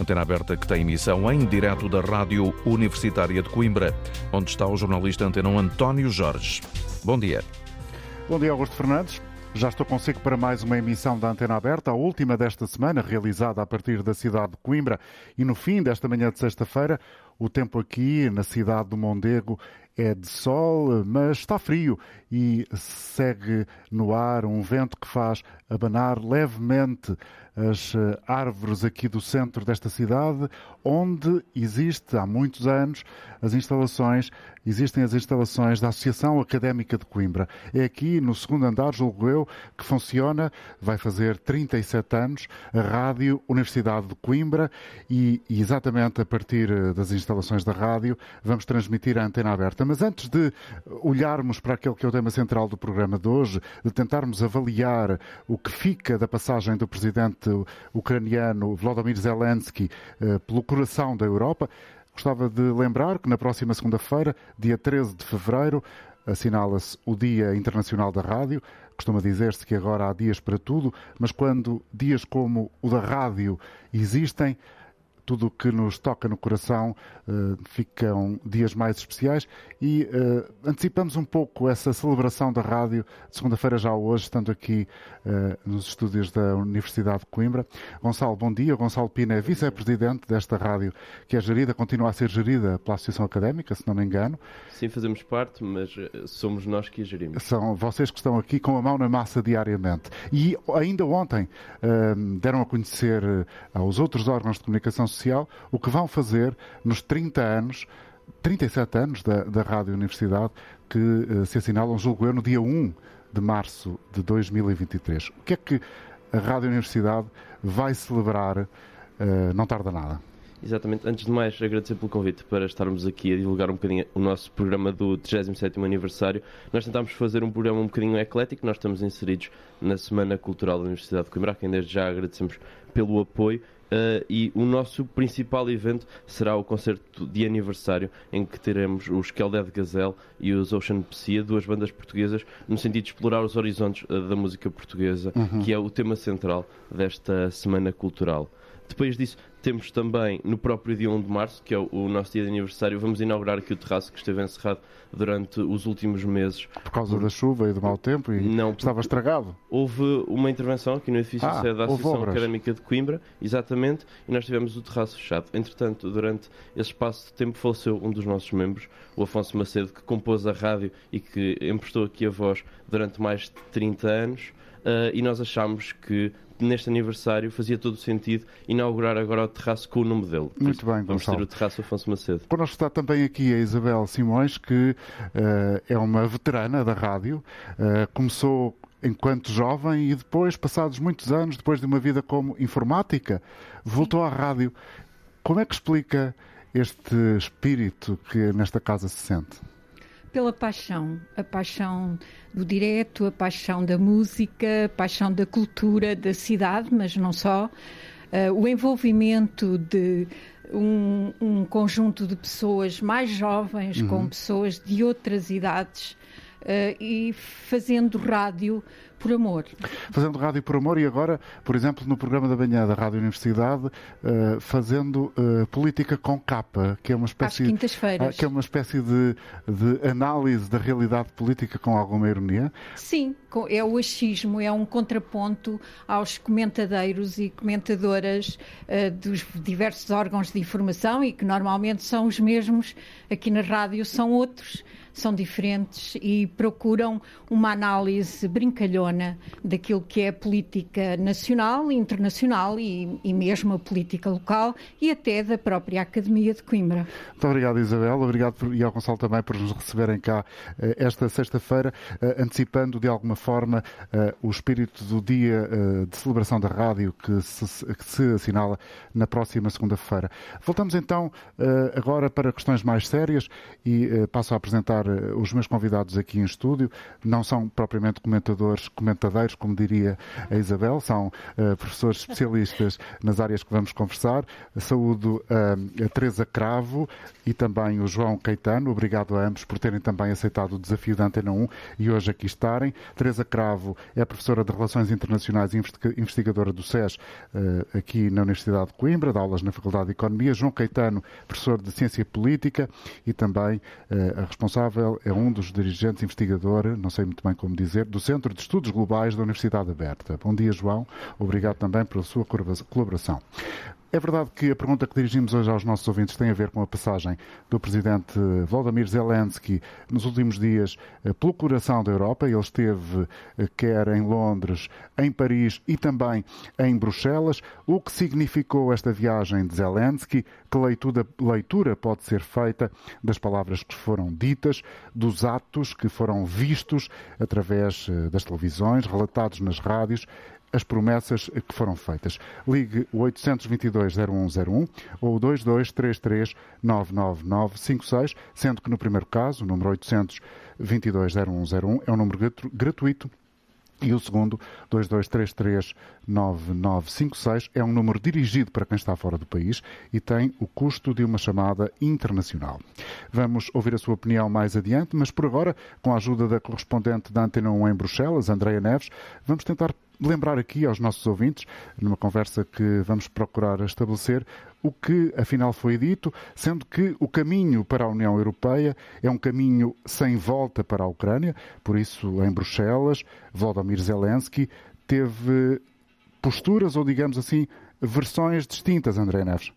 Antena aberta que tem emissão em direto da Rádio Universitária de Coimbra, onde está o jornalista Antena António Jorge. Bom dia. Bom dia, Augusto Fernandes. Já estou consigo para mais uma emissão da Antena Aberta, a última desta semana, realizada a partir da cidade de Coimbra. E no fim desta manhã de sexta-feira, o tempo aqui na cidade do Mondego é de sol, mas está frio e segue no ar um vento que faz abanar levemente as eh, árvores aqui do centro desta cidade, onde existe há muitos anos as instalações, existem as instalações da Associação Académica de Coimbra. É aqui no segundo andar, julgo eu, que funciona, vai fazer 37 anos, a Rádio Universidade de Coimbra e, exatamente a partir eh, das instalações da rádio vamos transmitir a antena aberta. Mas antes de olharmos para aquele que é o tema central do programa de hoje, de tentarmos avaliar o que fica da passagem do presidente ucraniano Volodymyr Zelensky eh, pelo coração da Europa, gostava de lembrar que na próxima segunda-feira, dia 13 de fevereiro, assinala-se o Dia Internacional da Rádio. Costuma dizer-se que agora há dias para tudo, mas quando dias como o da rádio existem, tudo o que nos toca no coração uh, ficam dias mais especiais e uh, antecipamos um pouco essa celebração da rádio de segunda-feira já hoje, estando aqui uh, nos estúdios da Universidade de Coimbra. Gonçalo, bom dia. Gonçalo Pina é vice-presidente desta rádio que é gerida, continua a ser gerida pela Associação Académica, se não me engano. Sim, fazemos parte, mas somos nós que a gerimos. São vocês que estão aqui com a mão na massa diariamente. E ainda ontem deram a conhecer aos outros órgãos de comunicação Social, o que vão fazer nos 30 anos, 37 anos da, da Rádio Universidade, que uh, se assinalam, julgo eu, no dia 1 de março de 2023. O que é que a Rádio Universidade vai celebrar? Uh, não tarda nada. Exatamente. Antes de mais, agradecer pelo convite para estarmos aqui a divulgar um bocadinho o nosso programa do 37º aniversário. Nós tentámos fazer um programa um bocadinho eclético. Nós estamos inseridos na Semana Cultural da Universidade de Coimbra, a quem desde já agradecemos pelo apoio. Uh, e o nosso principal evento será o concerto de aniversário, em que teremos os Keldead Gazelle e os Ocean Psia, duas bandas portuguesas, no sentido de explorar os horizontes uh, da música portuguesa, uhum. que é o tema central desta Semana Cultural. Depois disso, temos também, no próprio dia 1 de março, que é o, nosso dia de aniversário, vamos inaugurar aqui o terraço que esteve encerrado durante os últimos meses. Por causa da chuva e do mau tempo e não, estava estragado? Houve uma intervenção aqui no edifício ah, da Associação Académica de Coimbra, exatamente, e nós tivemos o terraço fechado. Entretanto, durante esse espaço de tempo faleceu um dos nossos membros, o Afonso Macedo, que compôs a rádio e que emprestou aqui a voz durante mais de 30 anos. Uh, e nós achámos que neste aniversário fazia todo o sentido inaugurar agora o terraço com o nome dele. Muito bem, Vamos ter o terraço Afonso Macedo. Connosco está também aqui a Isabel Simões, que uh, é uma veterana da rádio, uh, começou enquanto jovem e depois, passados muitos anos, depois de uma vida como informática, voltou à rádio. Como é que explica este espírito que nesta casa se sente? Pela paixão, a paixão do direto, a paixão da música, a paixão da cultura da cidade, mas não só, uh, o envolvimento de um, um, conjunto de pessoas mais jovens uhum. com pessoas de outras idades e fazendo rádio por amor. Fazendo rádio por amor e agora, por exemplo, no programa da manhã da Rádio Universidade, uh, fazendo uh, política com capa, que é uma espécie, uh, que é uma espécie de, de análise da realidade política com alguma ironia. Sim, é o achismo, é um contraponto aos comentadeiros e comentadoras dos diversos órgãos de informação e que normalmente são os mesmos aqui na rádio, são outros são diferentes e procuram uma análise brincalhona daquilo que é a política nacional, internacional e, e mesmo a política local e até da própria Academia de Coimbra. Muito obrigado, Isabel. Obrigado por, e ao Gonçalo também por nos receberem cá eh, esta sexta-feira, eh, antecipando de alguma forma eh, o espírito do dia de celebração da rádio que se, que se assinala na próxima segunda-feira. Voltamos então agora para questões mais sérias e passo a apresentar os meus convidados aqui em estúdio. Não são propriamente comentadores comentadeiros, como diria a Isabel, são uh, professores especialistas nas áreas que vamos conversar. Saúdo uh, a Teresa Cravo e também o João Caetano. Obrigado a ambos por terem também aceitado o desafio da Antena 1 e hoje aqui estarem. Teresa Cravo é professora de Relações Internacionais e investigadora do SES uh, aqui na Universidade de Coimbra, dá aulas na Faculdade de Economia. João Caetano, professor de Ciência Política e também a responsável é um dos dirigentes investigador, não sei muito bem como dizer, do Centro de Estudos Globais da Universidade Aberta. Bom dia, João. Obrigado também pela sua colaboração. É verdade que a pergunta que dirigimos hoje aos nossos ouvintes tem a ver com a passagem do presidente Volodymyr Zelensky nos últimos dias eh, pelo coração da Europa. Ele esteve eh, quer em Londres, em Paris e também em Bruxelas. O que significou esta viagem de Zelensky? Que leitura, leitura pode ser feita das palavras que foram ditas, dos atos que foram vistos através eh, das televisões, relatados nas rádios as promessas que foram feitas. Ligue o 822-0101 ou o 2233-99956, sendo que no primeiro caso, o número 822-0101 é um número gratuito e o segundo, 2233-9956, é um número dirigido para quem está fora do país e tem o custo de uma chamada internacional. Vamos ouvir a sua opinião mais adiante, mas por agora, com a ajuda da correspondente da Antena 1 em Bruxelas, Andreia Neves, vamos tentar lembrar aqui aos nossos ouvintes, numa conversa que vamos procurar estabelecer, o que afinal foi dito, sendo que o caminho para a União Europeia é um caminho sem volta para a Ucrânia, por isso em Bruxelas, Volodymyr Zelensky teve posturas ou, digamos assim, versões distintas, André Neves.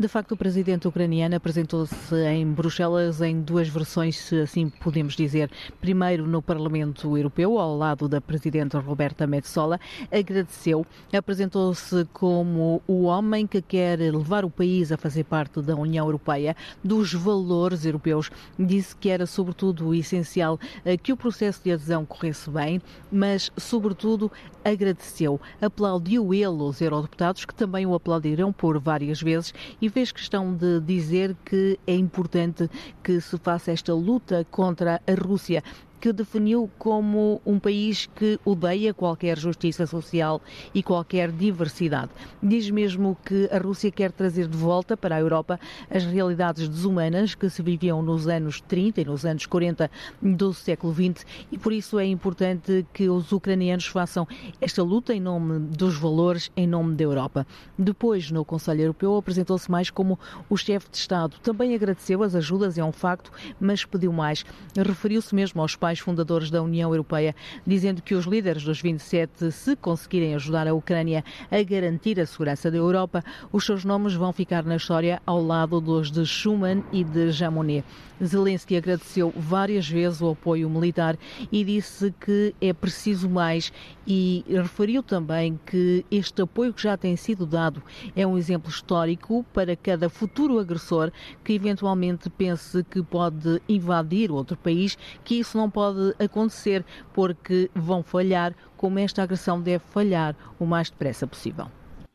De facto, o presidente ucraniano apresentou-se em Bruxelas em duas versões, se assim podemos dizer. Primeiro, no Parlamento Europeu, ao lado da presidente Roberta Metsola, agradeceu, apresentou-se como o homem que quer levar o país a fazer parte da União Europeia, dos valores europeus. Disse que era, sobretudo, essencial eh, que o processo de adesão corresse bem, mas, sobretudo, agradeceu. Aplaudiu ele os eurodeputados, que também o aplaudirão por várias vezes, e e fez questão de dizer que é importante que se faça esta luta contra a Rússia que definiu como um país que odeia qualquer justiça social e qualquer diversidade. Diz mesmo que a Rússia quer trazer de volta para a Europa as realidades desumanas que se viviam nos anos 30 e nos anos 40 do século XX e por isso é importante que os ucranianos façam esta luta em nome dos valores, em nome da Europa. Depois, no Conselho Europeu, apresentou-se mais como o chefe de Estado. Também agradeceu as ajudas, é um facto, mas pediu mais. Referiu-se mesmo aos pais fundadores da União Europeia, dizendo que os líderes dos 27, se conseguirem ajudar a Ucrânia a garantir a segurança da Europa, os seus nomes vão ficar na história ao lado dos de Schuman e de Jamonet. Zelensky agradeceu várias vezes o apoio militar e disse que é preciso mais e referiu também que este apoio que já tem sido dado é um exemplo histórico para cada futuro agressor que eventualmente pense que pode invadir outro país, que isso não pode acontecer porque vão falhar como esta agressão deve falhar o mais depressa possível.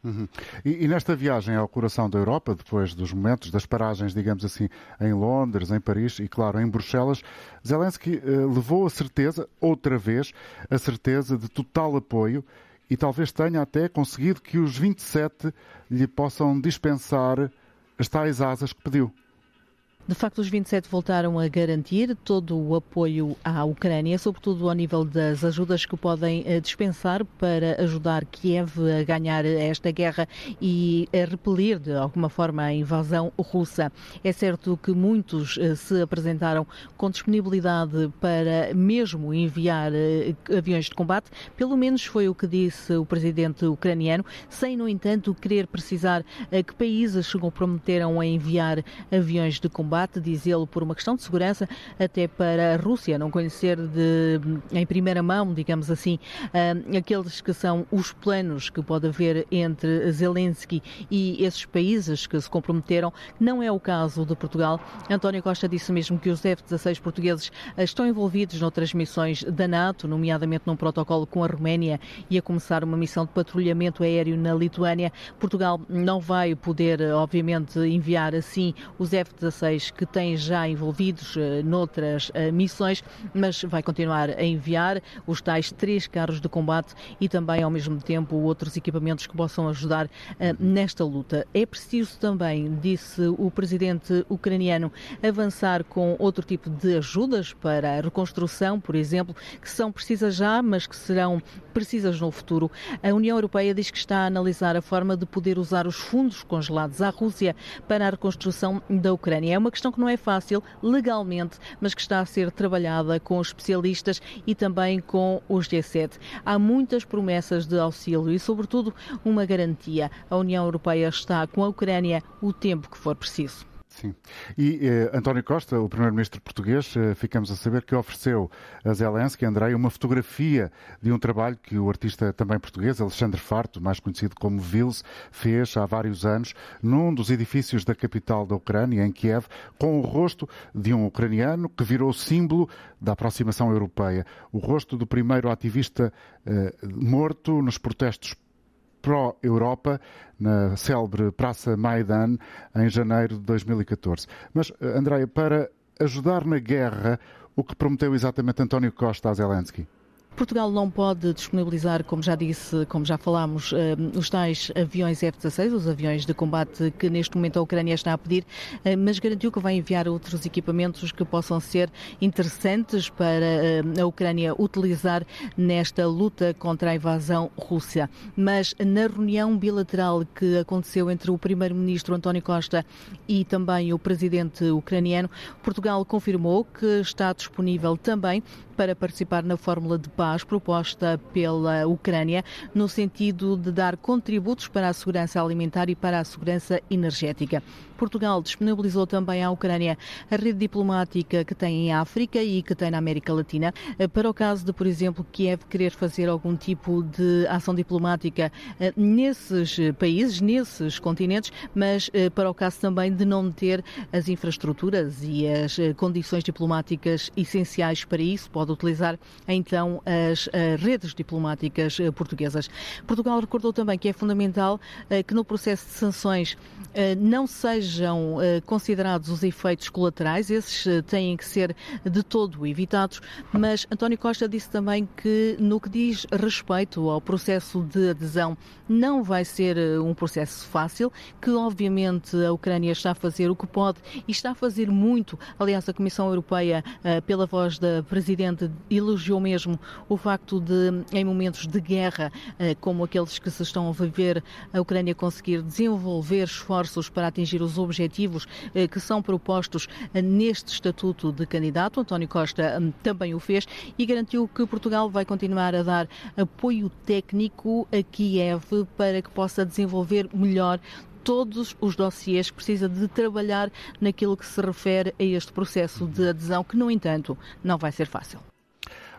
Uhum. E, e, nesta viagem ao coração da Europa, depois dos momentos das paragens, digamos assim, em Londres, em Paris e, claro, em Bruxelas, Zelensky uh, levou a certeza, outra vez, a certeza de total apoio e talvez tenha até conseguido que os 27 lhe possam dispensar as tais asas que pediu. De facto, os 27 voltaram a garantir todo o apoio à Ucrânia, sobretudo ao nível das ajudas que podem eh, dispensar para ajudar Kiev a ganhar esta guerra e a repelir de alguma forma a invasão russa. É certo que muitos eh, se apresentaram com disponibilidade para mesmo enviar eh, aviões de combate, pelo menos foi o que disse o presidente ucraniano, sem, no entanto, querer precisar que países se comprometeram a enviar aviões de combate combate, diz ele, por uma questão de segurança, até para a Rússia não conhecer de, em primeira mão, digamos assim, uh, aqueles que são os planos que pode haver entre Zelensky e esses países que se comprometeram. Não é o caso de Portugal. António Costa disse mesmo que os F-16 portugueses estão envolvidos noutras missões da NATO, nomeadamente num protocolo com a Roménia e a começar uma missão de patrulhamento aéreo na Lituânia. Portugal não vai poder, obviamente, enviar assim os F-16 que tem já envolvidos noutras missões, mas vai continuar a enviar os tais três carros de combate e também, ao mesmo tempo, outros equipamentos que possam ajudar nesta luta. É preciso também, disse o presidente ucraniano, avançar com outro tipo de ajudas para a reconstrução, por exemplo, que são precisas já, mas que serão precisas no futuro. A União Europeia diz que está a analisar a forma de poder usar os fundos congelados à Rússia para a reconstrução da Ucrânia. É uma questão que não é fácil legalmente, mas que está a ser trabalhada com especialistas e também com os G7. Há muitas promessas de auxílio e, sobretudo, uma garantia. A União Europeia está com a Ucrânia o tempo que for preciso. Sim. E eh, António Costa, o primeiro-ministro português, eh, ficamos a saber que ofereceu a Zelensky, Andrei, uma fotografia de um trabalho que o artista também português, Alexandre Farto, mais conhecido como Vils, fez há vários anos num dos edifícios da capital da Ucrânia, em Kiev, com o rosto de um ucraniano que virou símbolo da aproximação europeia. O rosto do primeiro ativista eh, morto nos protestos pró-Europa na célebre Praça Maidan em janeiro de 2014. Mas, eh, Andréia, para ajudar na guerra, o que prometeu exatamente António Costa a Zelensky? Portugal não pode disponibilizar, como já disse, como já falámos, eh, os tais aviões F-16, os aviões de combate que neste momento a Ucrânia está a pedir, eh, mas garantiu que vai enviar outros equipamentos que possam ser interessantes para eh, a Ucrânia utilizar nesta luta contra a invasão russa. Mas na reunião bilateral que aconteceu entre o primeiro-ministro António Costa e também o presidente ucraniano, Portugal confirmou que está disponível também para participar na fórmula de paz proposta pela Ucrânia, no sentido de dar contributos para a segurança alimentar e para a segurança energética. Portugal disponibilizou também à Ucrânia a rede diplomática que tem em África e que tem na América Latina, eh, para o caso de, por exemplo, Kiev querer fazer algum tipo de ação diplomática eh, nesses países, nesses continentes, mas eh, para o caso também de não ter as infraestruturas e as condições diplomáticas essenciais para isso, pode utilizar então as redes diplomáticas portuguesas. Portugal recordou também que é fundamental que no processo de sanções não seja sejam uh, considerados os efeitos colaterais, esses uh, têm que ser de todo evitados, mas António Costa disse também que no que diz respeito ao processo de adesão não vai ser uh, um processo fácil, que obviamente a Ucrânia está a fazer o que pode e está a fazer muito. Aliás, a Comissão Europeia, pela voz da Presidente, elogiou mesmo o facto de, em momentos de guerra, como aqueles que se estão a viver, a Ucrânia conseguir desenvolver esforços para atingir os objetivos eh, que são propostos eh, neste estatuto de candidato. António Costa hum, também o fez e garantiu que Portugal vai continuar a dar apoio técnico a Kiev para que possa desenvolver melhor todos os dossiês que precisa de trabalhar naquilo que se refere a este processo de adesão, que, no entanto, não vai ser fácil.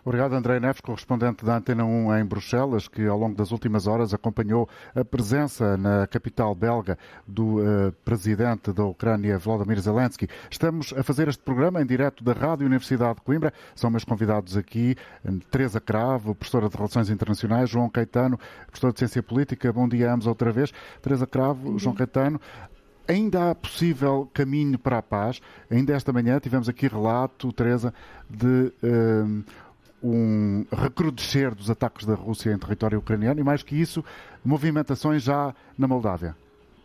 Obrigado, André Neves, correspondente da Antena 1 em Bruxelas, que ao longo das últimas horas acompanhou a presença na capital belga do uh, presidente da Ucrânia, Volodymyr Zelensky. Estamos a fazer este programa em direto da Rádio Universidade de Coimbra. São meus convidados aqui Teresa Cravo, professora de Relações Internacionais, João Caetano, professor de Ciência Política. Bom dia a ambos outra vez. Teresa Cravo, João Caetano. Ainda há possível caminho para a paz. Ainda esta manhã tivemos aqui relato, Teresa, de uh, um recrudescer dos ataques da Rússia em território ucraniano e, mais que isso, movimentações já na Moldávia.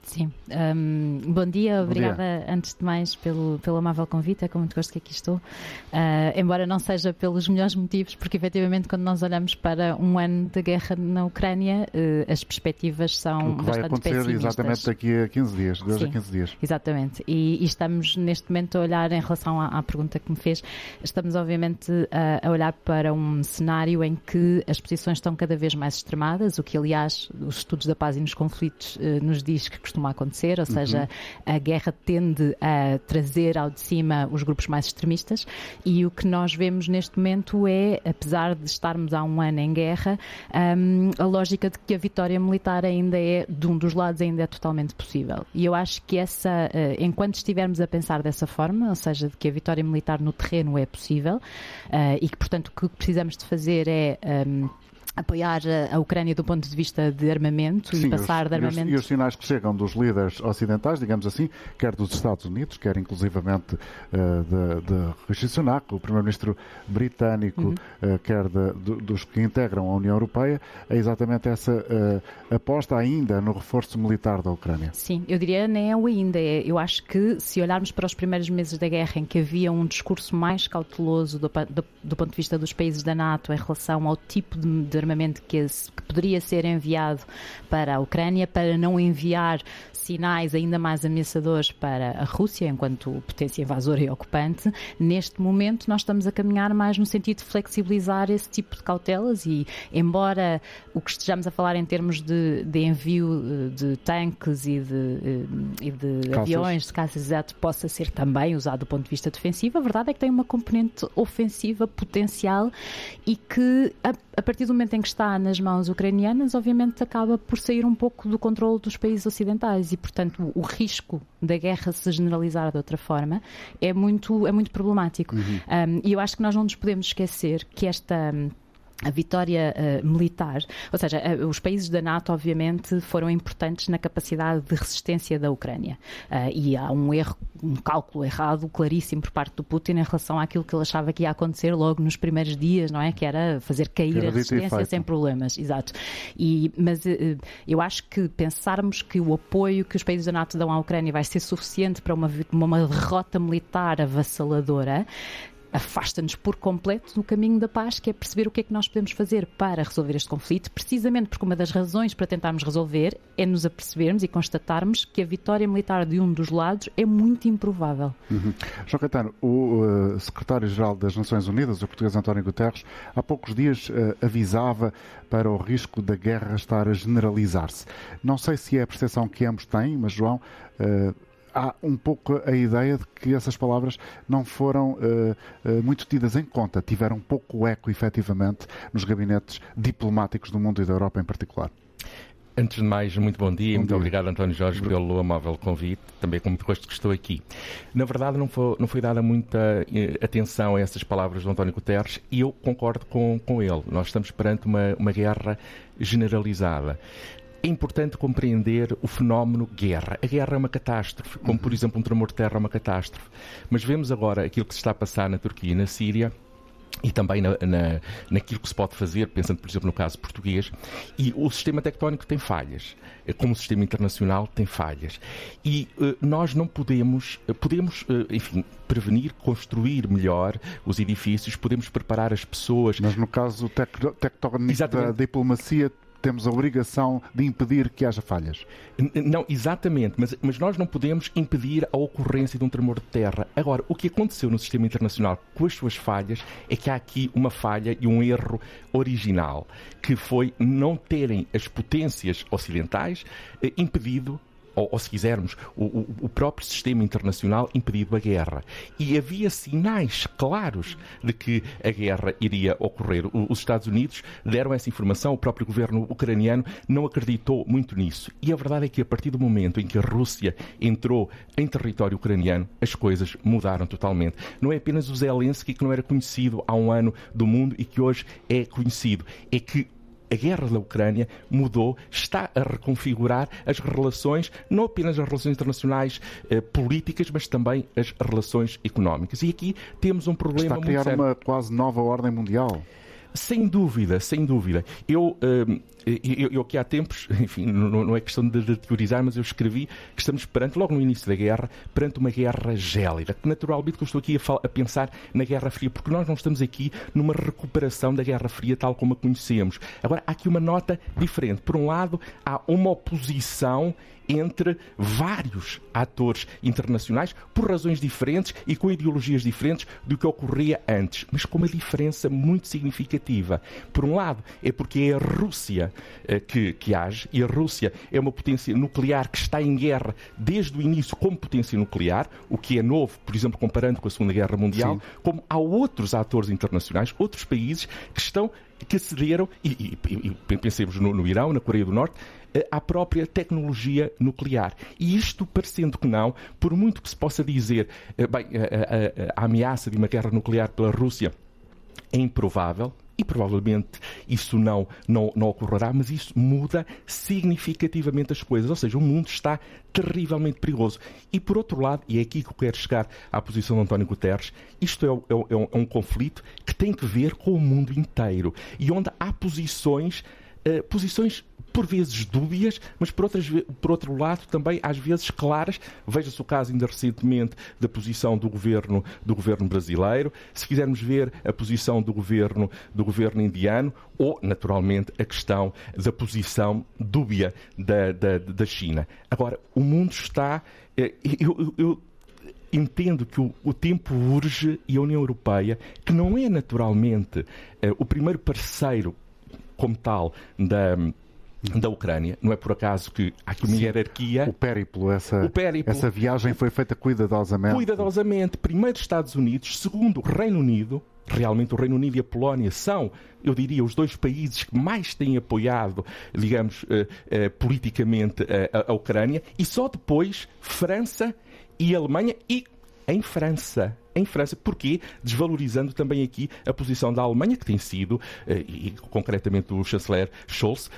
Sim. Um, bom dia, obrigada bom dia. antes de mais pelo, pelo amável convite, é com muito gosto que aqui estou. Uh, embora não seja pelos melhores motivos, porque efetivamente quando nós olhamos para um ano de guerra na Ucrânia, uh, as perspectivas são o que vai acontecer exatamente daqui a 15 dias, 2 a 15 dias. Exatamente. E, e, estamos neste momento a olhar em relação à, à pergunta que me fez, estamos obviamente a, a, olhar para um cenário em que as posições estão cada vez mais extremadas, o que aliás os estudos da paz e nos conflitos uh, nos diz que costuma acontecer, ou seja, uhum. a guerra tende a trazer ao de cima os grupos mais extremistas e o que nós vemos neste momento é, apesar de estarmos há um ano em guerra, um, a lógica de que a vitória militar ainda é, de um dos lados, ainda é totalmente possível. E eu acho que essa, uh, enquanto estivermos a pensar dessa forma, ou seja, de que a vitória militar no terreno é possível uh, e que, portanto, o que precisamos de fazer é um, apoiar a Ucrânia do ponto de vista de armamento Sim, e passar os, de armamento. E os, e os, sinais que chegam dos líderes ocidentais, digamos assim, quer dos Estados Unidos, quer inclusivamente uh, de, de Rishi Sunak, o primeiro-ministro britânico, uhum. uh, quer de, de, dos que integram a União Europeia, é exatamente essa uh, aposta ainda no reforço militar da Ucrânia. Sim, eu diria nem é o ainda. É, eu acho que se olharmos para os primeiros meses da guerra em que havia um discurso mais cauteloso do, do, do ponto de vista dos países da NATO em relação ao tipo de, de armamento que, que poderia ser enviado para a Ucrânia, para não enviar sinais ainda mais ameaçadores para a Rússia, enquanto potência invasora e ocupante, neste momento nós estamos a caminhar mais no sentido de flexibilizar esse tipo de cautelas e, embora o que estejamos a falar em termos de, de envio eh, de tanques e de, eh, e de aviões, de caças, exato, possa ser também usado do ponto de vista defensivo, a verdade é que tem uma componente ofensiva potencial e que, a, a partir do momento em que está nas mãos ucranianas, obviamente acaba por sair um pouco do controle dos países ocidentais e portanto, o risco da guerra se generalizar de outra forma é muito, é muito problemático. Uhum. Um, e eu acho que nós não nos podemos esquecer que esta a vitória uh, militar, ou seja, uh, os países da NATO, obviamente, foram importantes na capacidade de resistência da Ucrânia. Uh, e há um erro, um cálculo errado, claríssimo por parte do Putin em relação àquilo que ele achava que ia acontecer logo nos primeiros dias, não é? Que era fazer cair era a resistência sem problemas. Exato. E, mas eu acho que pensarmos que o apoio que os países da NATO dão à Ucrânia vai ser suficiente para uma, uma derrota militar avassaladora afasta-nos por completo do caminho da paz, que é perceber o que é que nós podemos fazer para resolver este conflito, precisamente porque uma das razões para tentarmos resolver é nos apercebermos e constatarmos que a vitória militar de um dos lados é muito improvável. Uhum. João Caetano, o uh, secretário-geral das Nações Unidas, o português António Guterres, há poucos dias uh, avisava para o risco da guerra estar a generalizar-se. Não sei se é a percepção que ambos têm, mas João. Uh, há um pouco a ideia de que essas palavras não foram uh, uh, muito tidas em conta, tiveram pouco eco, efetivamente, nos gabinetes diplomáticos do mundo e da Europa em particular. Antes de mais, muito bom dia e muito dia. obrigado, António Jorge, pelo amável convite, também com muito gosto que estou aqui. Na verdade, não foi, não foi dada muita eh, atenção a essas palavras do António Guterres e eu concordo com, com ele. Nós estamos perante uma, uma guerra generalizada é importante compreender o fenómeno guerra. A guerra é uma catástrofe, como por exemplo um tremor de terra é uma catástrofe. Mas vemos agora aquilo que se está a passar na Turquia e na Síria e também na, na, naquilo que se pode fazer, pensando, por exemplo, no caso português, e o sistema tectónico tem falhas, eh, como o sistema internacional tem falhas. E uh, nós não podemos, uh, podemos, uh, enfim, prevenir, construir melhor os edifícios, podemos preparar as pessoas. Mas no caso tec tectónico da diplomacia, temos a obrigação de impedir que haja falhas. Não, exatamente, mas, mas nós não podemos impedir a ocorrência de um tremor de terra. Agora, o que aconteceu no sistema internacional com as suas falhas é que há aqui uma falha e um erro original, que foi não terem as potências ocidentais eh, impedido ou, ou se quisermos, o, o, próprio sistema internacional impedido a guerra. E havia sinais claros de que a guerra iria ocorrer. Os Estados Unidos deram essa informação, o próprio governo ucraniano não acreditou muito nisso. E a verdade é que a partir do momento em que a Rússia entrou em território ucraniano, as coisas mudaram totalmente. Não é apenas o Zelensky que não era conhecido há um ano do mundo e que hoje é conhecido. É que a guerra da Ucrânia mudou, está a reconfigurar as relações, não apenas as relações internacionais eh, políticas, mas também as relações económicas. E aqui temos um problema está a criar muito uma quase nova ordem mundial. Sem dúvida, sem dúvida. Eu, uh, eu, eu, aqui há tempos, enfim, não, não é questão de, de, teorizar, mas eu escrevi que estamos perante, logo no início da guerra, perante uma guerra gélida. Naturalmente que eu estou aqui a, a, pensar na Guerra Fria, porque nós não estamos aqui numa recuperação da Guerra Fria tal como a conhecemos. Agora, há aqui uma nota diferente. Por um lado, há uma oposição entre vários atores internacionais por razões diferentes e com ideologias diferentes do que ocorria antes, mas com uma diferença muito significativa. Por um lado, é porque é a Rússia uh, que, que age e a Rússia é uma potência nuclear que está em guerra desde o início como potência nuclear, o que é novo, por exemplo, comparando com a Segunda Guerra Mundial, Sim. como há outros atores internacionais, outros países que estão que acederam, e, e, e pensemos no, no Irão, na Coreia do Norte, eh, à própria tecnologia nuclear. E isto, parecendo que não, por muito que se possa dizer, eh, bem, a, a, a ameaça de uma guerra nuclear pela Rússia é improvável, e provavelmente isso não, não, não ocorrerá, mas isso muda significativamente as coisas. Ou seja, o mundo está terrivelmente perigoso. E por outro lado, e é aqui que eu quero chegar à posição de António Guterres, isto é, é, é, um, é um conflito que tem que ver com o mundo inteiro e onde há posições. Uh, posições por vezes dúbias, mas por, outras, por outro lado também às vezes claras. Veja-se o caso ainda recentemente da posição do governo, do governo brasileiro, se quisermos ver a posição do governo, do governo indiano ou, naturalmente, a questão da posição dúbia da, da, da China. Agora, o mundo está. Eh, eu, eu, eu entendo que o, o, tempo urge e a União Europeia, que não é naturalmente eh, o primeiro parceiro como tal da da Ucrânia. Não é por acaso que há aqui uma Sim. hierarquia. O périplo, essa, o périplo, essa viagem foi feita cuidadosamente. Cuidadosamente. Primeiro Estados Unidos, segundo Reino Unido. Realmente o Reino Unido e a Polónia são, eu diria, os dois países que mais têm apoiado, digamos, uh, uh, politicamente uh, a, a Ucrânia. E só depois França e Alemanha e em França em França. Porquê? Desvalorizando também aqui a posição da Alemanha, que tem sido, eh, e concretamente o chanceler Scholz,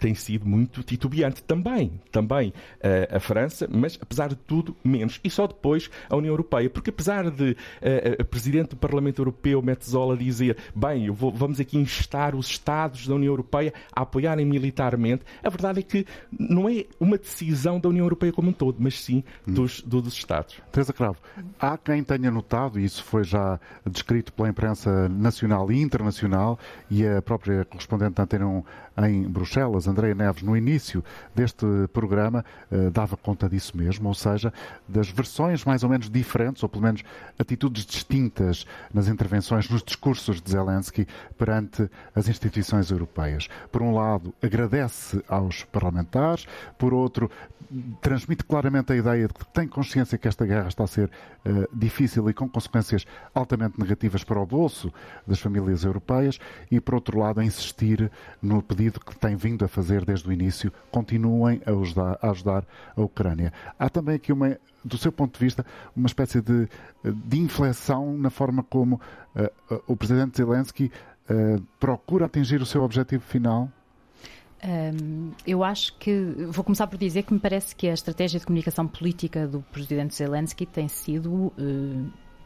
tem sido muito titubeante. Também, também eh, a França, mas apesar de tudo, menos. E só depois a União Europeia. Porque apesar de eh, a Presidente do Parlamento Europeu, Metzola, dizer bem, vou, vamos aqui instar os Estados da União Europeia a apoiarem militarmente, a verdade é que não é uma decisão da União Europeia como um todo, mas sim dos, dos Estados. Teresa Cravo, há quem tenha notado e isso foi já descrito pela imprensa nacional e internacional, e a própria correspondente da Antena 1 em Bruxelas, Andréia Neves, no início deste programa, eh, dava conta disso mesmo, ou seja, das versões mais ou menos diferentes, ou pelo menos atitudes distintas nas intervenções, nos discursos de Zelensky perante as instituições europeias. Por um lado, agradece aos parlamentares, por outro, transmite claramente a ideia de que tem consciência que esta guerra está a ser uh, difícil e com consequências altamente negativas para o bolso das famílias europeias, e por outro lado, a insistir no pedido que tem vindo a fazer desde o início, continuem a ajudar, a, ajudar a Ucrânia. Há também aqui uma do seu ponto de vista, uma espécie de, de inflexão na forma como uh, o presidente Zelensky uh, procura atingir o seu objetivo final? Um, eu acho que vou começar por dizer que me parece que a estratégia de comunicação política do presidente Zelensky tem sido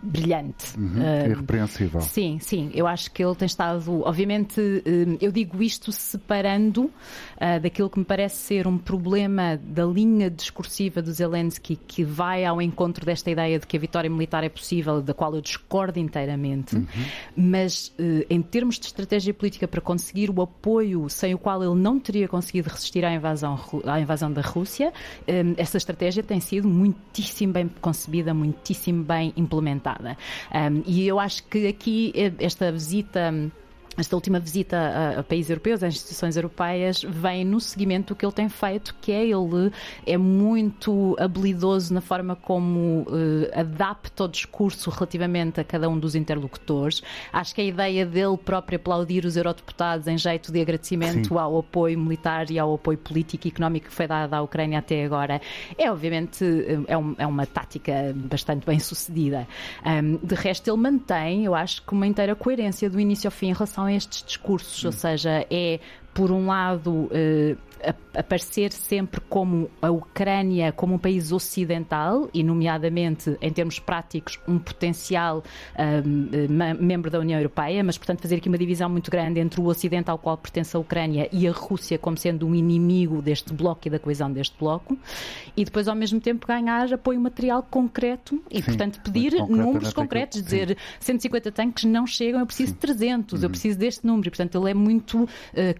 brilhante. Uhum, uh, irrepreensível. Sim, sim. Eu acho que ele tem estado. Obviamente, uh, eu digo isto separando uh, daquilo que me parece ser um problema da linha discursiva do Zelensky, que vai ao encontro desta ideia de que a vitória militar é possível, da qual eu discordo inteiramente. Uhum. Mas, em termos de estratégia política para conseguir o apoio sem o qual ele não teria conseguido resistir à invasão, à invasão da Rússia, essa estratégia tem sido muitíssimo bem concebida, muitíssimo bem implementada. Um, e eu acho que aqui eh, esta visita esta última visita a, países europeus, às instituições europeias, vem no seguimento do que ele tem feito, que é ele é muito habilidoso na forma como uh, adapta o discurso relativamente a cada um dos interlocutores. Acho que a ideia dele próprio aplaudir os eurodeputados em jeito de agradecimento Sim. ao apoio militar e ao apoio político e económico que foi dado à Ucrânia até agora é obviamente eh, é, um, é uma tática bastante bem sucedida. Um, de resto, ele mantém, eu acho, que uma inteira coerência do início ao fim em relação estes discursos, ou seja, é por um lado eh, aparecer sempre como a Ucrânia como um país ocidental e, nomeadamente, em termos práticos, um potencial um, membro da União Europeia, mas, portanto, fazer aqui uma divisão muito grande entre o Ocidente ao qual pertence a Ucrânia e a Rússia como sendo um inimigo deste bloco e da coesão deste bloco, e depois, ao mesmo tempo, ganhar apoio material concreto e, Sim, portanto, pedir números concretos, dizer 150 tanques não chegam, eu preciso de 300, uhum. eu preciso deste número, e, portanto, ele é muito uh,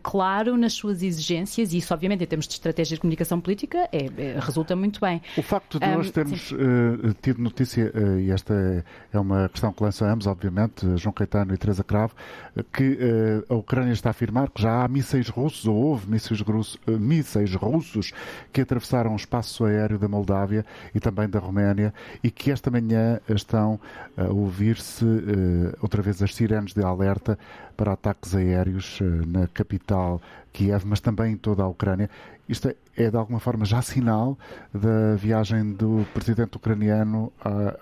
claro nas suas exigências e isso, obviamente, em termos de estratégia de comunicação política, é, é, resulta muito bem. O facto de nós termos uh, tido notícia, uh, e esta é, é, uma questão que lançamos, obviamente, João Caetano e Teresa Cravo, que uh, a Ucrânia está a afirmar que já há mísseis russos, ou houve mísseis, mísseis russos que atravessaram o espaço aéreo da Moldávia e também da Roménia, e que esta manhã estão a ouvir-se outra vez as sirenes de alerta para ataques aéreos na capital Kiev, mas também em toda a Ucrânia. Isto é, é de alguma forma já sinal da viagem do presidente ucraniano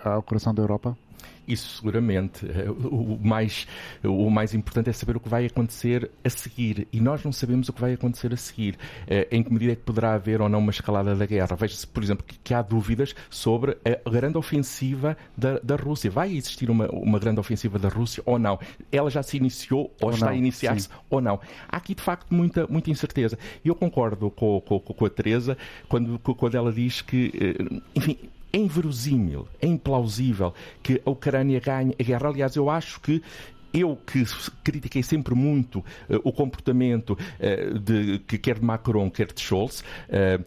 ao coração da Europa? Isso seguramente. O mais, o mais importante é saber o que vai acontecer a seguir. E nós não sabemos o que vai acontecer a seguir. Eh, em que medida é que poderá haver ou não uma escalada da guerra? Veja-se, por exemplo, que, há dúvidas sobre a grande ofensiva da, da Rússia. Vai existir uma, uma grande ofensiva da Rússia ou não? Ela já se iniciou ou, ou está não, a iniciar-se ou não? Há aqui, de facto, muita, muita incerteza. E eu concordo com, com, com a Teresa quando, quando ela diz que, eh, enfim, é inverosímil, é implausível que a Ucrânia ganhe a guerra. Aliás, eu acho que eu que critiquei sempre muito uh, o comportamento uh, de, que quer de Macron, quer de Scholz, uh,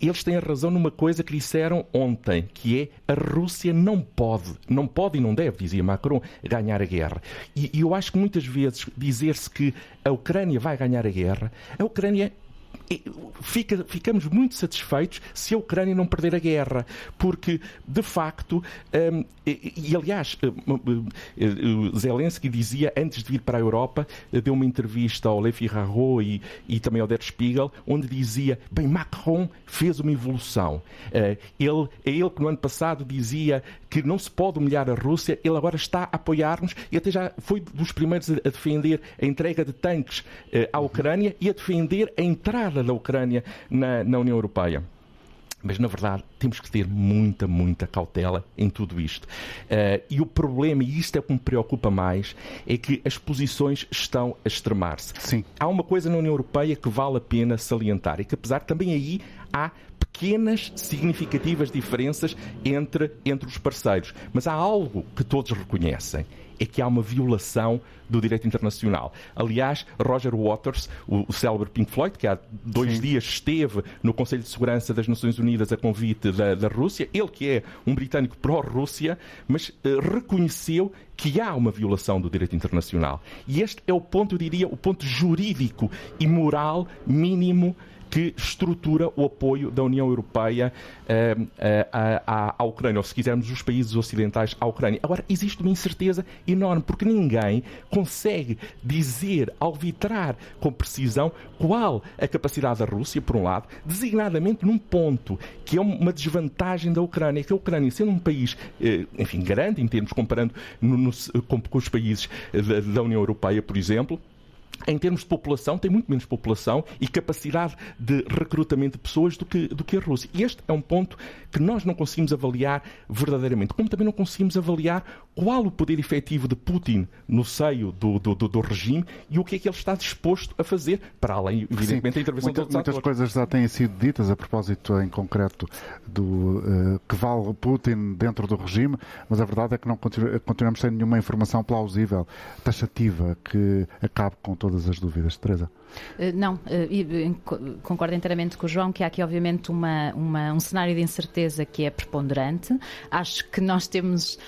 eles têm razão numa coisa que disseram ontem, que é a Rússia não pode, não pode e não deve, dizia Macron, ganhar a guerra. E, e eu acho que muitas vezes dizer-se que a Ucrânia vai ganhar a guerra, a Ucrânia fica, ficamos muito satisfeitos se a Ucrânia não perder a guerra, porque, de facto, um, e, e, aliás, um, um, Zelensky dizia, antes de vir para a Europa, deu uma entrevista ao Le Figaro e, e também ao Der Spiegel, onde dizia, bem, Macron fez uma evolução. Uh, ele, é ele que no ano passado dizia que não se pode humilhar a Rússia, ele agora está a apoiar-nos e até já foi dos primeiros a defender a entrega de tanques uh, à Ucrânia e a defender a entrada da Ucrânia na, na União Europeia. Mas, na verdade, temos que ter muita, muita cautela em tudo isto. Uh, e o problema, e isto é o que me preocupa mais, é que as posições estão a extremar-se. Há uma coisa na União Europeia que vale a pena salientar, e que apesar também aí há pequenas, significativas diferenças entre, entre os parceiros. Mas há algo que todos reconhecem é que há uma violação do direito internacional. Aliás, Roger Waters, o, o célebre Pink Floyd, que há dois Sim. dias esteve no Conselho de Segurança das Nações Unidas a convite da, da Rússia, ele que é um britânico pró-Rússia, mas uh, reconheceu que há uma violação do direito internacional. E este é o ponto, eu diria, o ponto jurídico e moral mínimo que estrutura o apoio da União Europeia uh, uh, à, à, Ucrânia, ou se quisermos, os países ocidentais à Ucrânia. Agora, existe uma incerteza enorme, porque ninguém consegue dizer, alvitrar com precisão qual a capacidade da Rússia, por um lado, designadamente num ponto que é uma desvantagem da Ucrânia, que a Ucrânia, sendo um país, uh, enfim, grande em termos comparando no, no, com, com, os países da, da União Europeia, por exemplo, em termos de população, tem muito menos população e capacidade de recrutamento de pessoas do que, do que a Rússia. E este é um ponto que nós não conseguimos avaliar verdadeiramente, como também não conseguimos avaliar qual o poder efetivo de Putin no seio do, do, do, do regime e o que é que ele está disposto a fazer, para além, evidentemente, Sim, da intervenção muita, Muitas coisas já têm sido ditas a propósito, em concreto, do uh, que vale Putin dentro do regime, mas a verdade é que não continu continuamos sem nenhuma informação plausível, taxativa, que acabe com todas as dúvidas. Teresa? Uh, não, uh, concordo inteiramente com o João que há aqui, obviamente, uma, uma, um cenário de incerteza que é preponderante. Acho que nós temos